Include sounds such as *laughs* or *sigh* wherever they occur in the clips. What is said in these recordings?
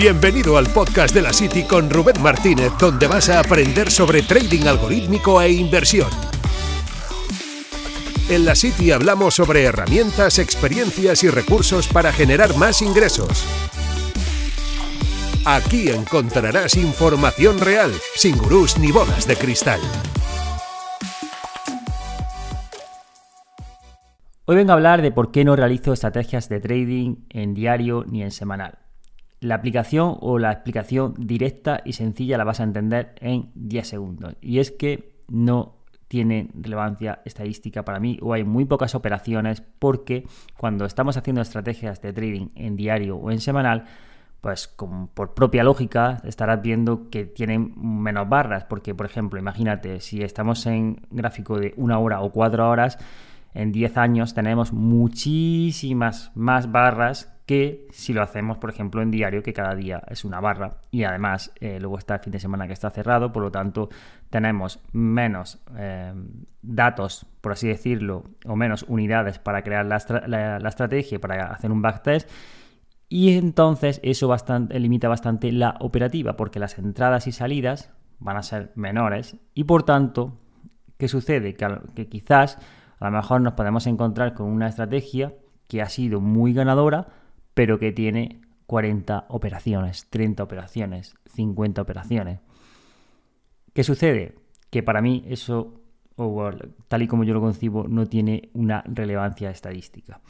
Bienvenido al podcast de la City con Rubén Martínez, donde vas a aprender sobre trading algorítmico e inversión. En la City hablamos sobre herramientas, experiencias y recursos para generar más ingresos. Aquí encontrarás información real, sin gurús ni bolas de cristal. Hoy vengo a hablar de por qué no realizo estrategias de trading en diario ni en semanal. La aplicación o la explicación directa y sencilla la vas a entender en 10 segundos. Y es que no tiene relevancia estadística para mí o hay muy pocas operaciones porque cuando estamos haciendo estrategias de trading en diario o en semanal, pues por propia lógica estarás viendo que tienen menos barras porque por ejemplo imagínate si estamos en gráfico de una hora o cuatro horas en 10 años tenemos muchísimas más barras que si lo hacemos, por ejemplo, en diario, que cada día es una barra y además eh, luego está el fin de semana que está cerrado, por lo tanto tenemos menos eh, datos, por así decirlo, o menos unidades para crear la, la, estrategia, para hacer un backtest. Y entonces eso bastante, limita bastante la operativa, porque las entradas y salidas van a ser menores y por tanto, ¿qué sucede? que quizás a lo mejor nos podemos encontrar con una estrategia que ha sido muy ganadora, pero que tiene 40 operaciones, 30 operaciones, 50 operaciones. ¿Qué sucede? Que para mí eso, tal y como yo lo concibo, no tiene una relevancia estadística.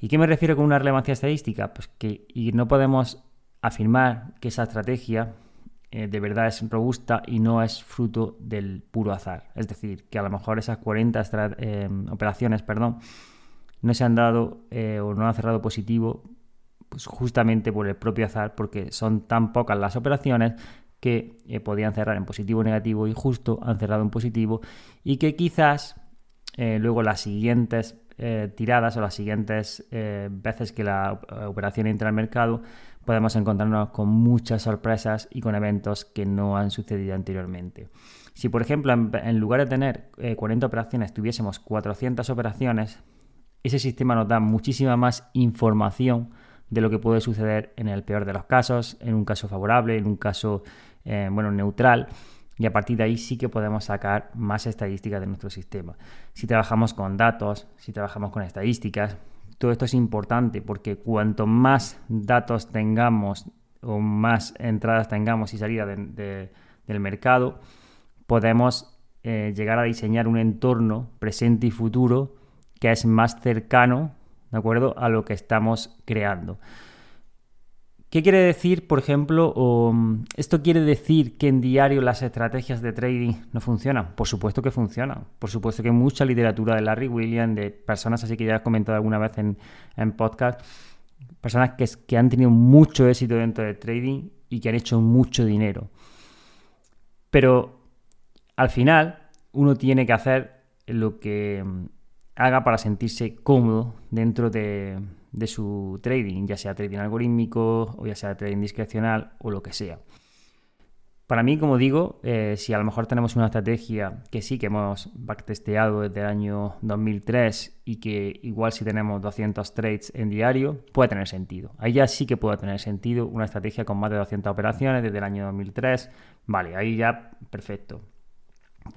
¿Y qué me refiero con una relevancia estadística? Pues que no podemos afirmar que esa estrategia eh, de verdad es robusta y no es fruto del puro azar. Es decir, que a lo mejor esas 40 eh, operaciones perdón, no se han dado eh, o no han cerrado positivo pues justamente por el propio azar, porque son tan pocas las operaciones que podían cerrar en positivo o negativo y justo han cerrado en positivo y que quizás luego las siguientes tiradas o las siguientes veces que la operación entra al mercado podemos encontrarnos con muchas sorpresas y con eventos que no han sucedido anteriormente. Si, por ejemplo, en, lugar de tener 40 eh, operaciones, tuviésemos 400 operaciones, ese sistema nos da muchísima más información de lo que puede suceder en el peor de los casos, en un caso favorable, en un caso eh, bueno, neutral. Y a partir de ahí sí que podemos sacar más estadísticas de nuestro sistema. Si trabajamos con datos, si trabajamos con estadísticas, todo esto es importante porque cuanto más datos tengamos o más entradas tengamos y salida del mercado, podemos eh, llegar a diseñar un entorno presente y futuro que es más cercano, ¿de acuerdo?, a lo que estamos creando. ¿Qué quiere decir, por ejemplo, esto quiere decir que en diario las estrategias de trading no funcionan? Por supuesto que funcionan. Por supuesto que hay mucha literatura de Larry Williams, de personas así que ya he comentado alguna vez en, podcast, personas que, que han tenido mucho éxito dentro del trading y que han hecho mucho dinero. Pero al final uno tiene que hacer lo que haga para sentirse cómodo dentro de, de su trading, ya sea trading algorítmico o ya sea trading discrecional o lo que sea. Para mí, como digo, eh, si a lo mejor tenemos una estrategia que sí que hemos backtesteado desde el año 2003 y que igual si tenemos 200 trades en diario, puede tener sentido. Ahí ya sí que puede tener sentido una estrategia con más de 200 operaciones desde el año 2003. Vale, ahí ya perfecto.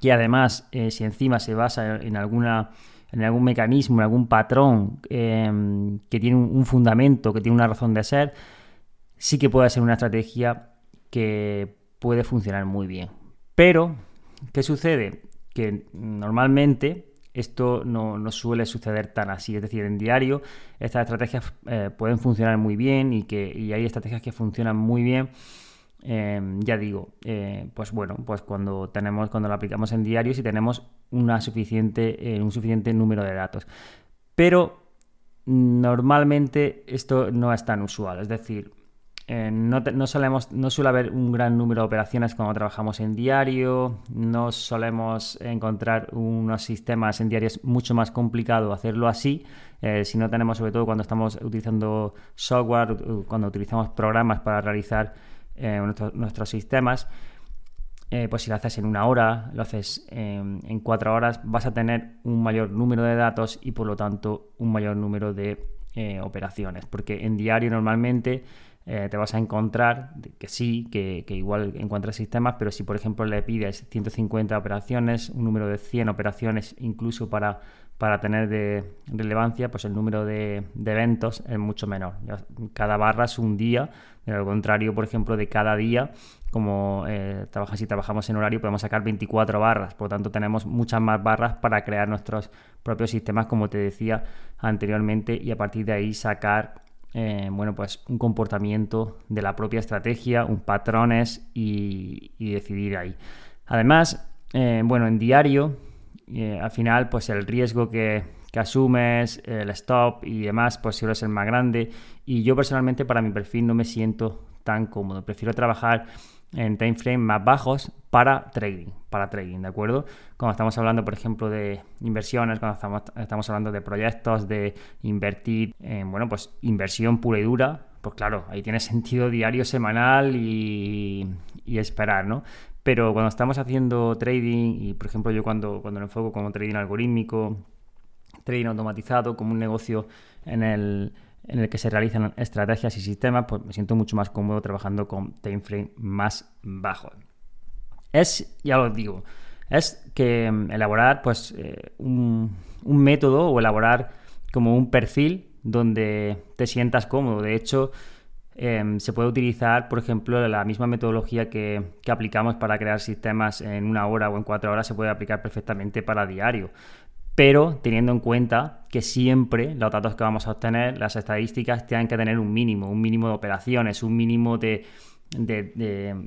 Que además, eh, si encima se basa en alguna en algún mecanismo, en algún patrón em, que tiene un, fundamento, que tiene una razón de ser, sí que puede ser una estrategia que puede funcionar muy bien. Pero, ¿qué sucede? Que normalmente esto no, suele suceder tan así. Es decir, en diario estas estrategias eh, pueden funcionar muy bien y, que, y hay estrategias que funcionan muy bien Em, ya digo, eh, pues bueno, pues cuando tenemos, cuando lo aplicamos en diario, si tenemos eh, un suficiente número de datos. Pero normalmente esto no es tan usual, es decir, eh, no, solemos, no suele haber un gran número de operaciones cuando trabajamos en diario, no solemos encontrar unos sistemas en diario, es mucho más complicado hacerlo así, si no tenemos sobre todo cuando estamos utilizando software, cuando utilizamos programas para realizar eh, nuestros sistemas, eh, pues si lo haces en una hora, lo haces en cuatro horas, vas a tener un mayor número de datos y por lo tanto un mayor número de eh, operaciones. Porque en diario normalmente te vas a encontrar que sí, que, igual encuentras sistemas, pero si por ejemplo le pides 150 operaciones, un número de 100 operaciones incluso para, para tener de relevancia, pues el número de, eventos es mucho menor. Cada barra es un día, de lo contrario, por ejemplo, de cada día, como eh, si trabajamos en horario, podemos sacar 24 barras, por lo tanto tenemos muchas más barras para crear nuestros propios sistemas, como te decía anteriormente, y a partir de ahí sacar eh, bueno, pues un comportamiento de la propia estrategia, un patrones y, decidir ahí. Además, eh, bueno, en diario, eh, al final, pues el riesgo que, que, asumes, el stop y demás, pues suele ser más grande. Y yo personalmente, para mi perfil, no me siento tan cómodo. Prefiero trabajar en time frame más bajos para trading, para trading, ¿de acuerdo? Cuando estamos hablando, por ejemplo, de inversiones, cuando estamos, estamos hablando de proyectos, de invertir en, bueno, pues inversión pura y dura, pues claro, ahí tiene *laughs* sentido diario, semanal y, esperar, ¿no? Pero cuando estamos haciendo trading, y por ejemplo yo cuando, cuando lo enfoco como trading algorítmico, trading automatizado, como un negocio en el, en el que se realizan estrategias y sistemas, pues me siento mucho más cómodo trabajando con time frame más bajo. Es, ya lo digo, es que mm, elaborar pues eh, un, método o elaborar como un perfil donde te sientas cómodo. De hecho, em, se puede utilizar, por ejemplo, la misma metodología que, que, aplicamos para crear sistemas en una hora o en cuatro horas, se puede aplicar perfectamente para diario pero teniendo en cuenta que siempre los datos que vamos a obtener, las estadísticas, tienen que tener un mínimo, un mínimo de operaciones, un mínimo de,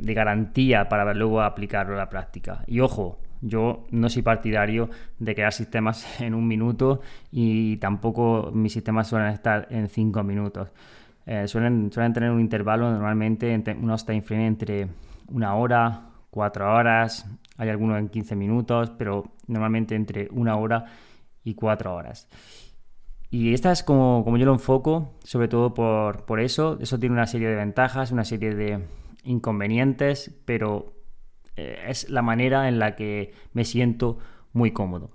garantía para luego aplicarlo a la práctica. Y ojo, yo no soy partidario de crear sistemas *laughs* en un minuto y tampoco mis sistemas suelen estar en cinco minutos. Eh, suelen, suelen tener un intervalo normalmente, entre, unos time frame entre una hora, cuatro horas, hay algunos en 15 minutos, pero normalmente entre una hora y cuatro horas. Y esta es como, como yo lo enfoco, sobre todo por, por, eso. Eso tiene una serie de ventajas, una serie de inconvenientes, pero eh, es la manera en la que me siento muy cómodo.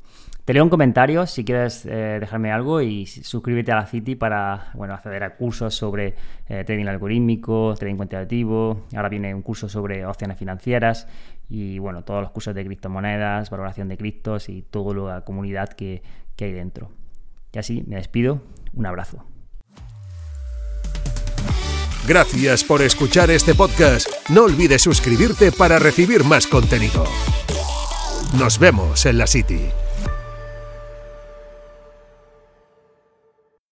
Te leo un comentario si quieres eh, dejarme algo y suscríbete a la City para bueno, acceder a cursos sobre eh, trading algorítmico, trading cuantitativo. Ahora viene un curso sobre opciones financieras y bueno, todos los cursos de criptomonedas, valoración de criptos y toda la comunidad que, que hay dentro. Y así me despido. Un abrazo. Gracias por escuchar este podcast. No olvides suscribirte para recibir más contenido. Nos vemos en la City.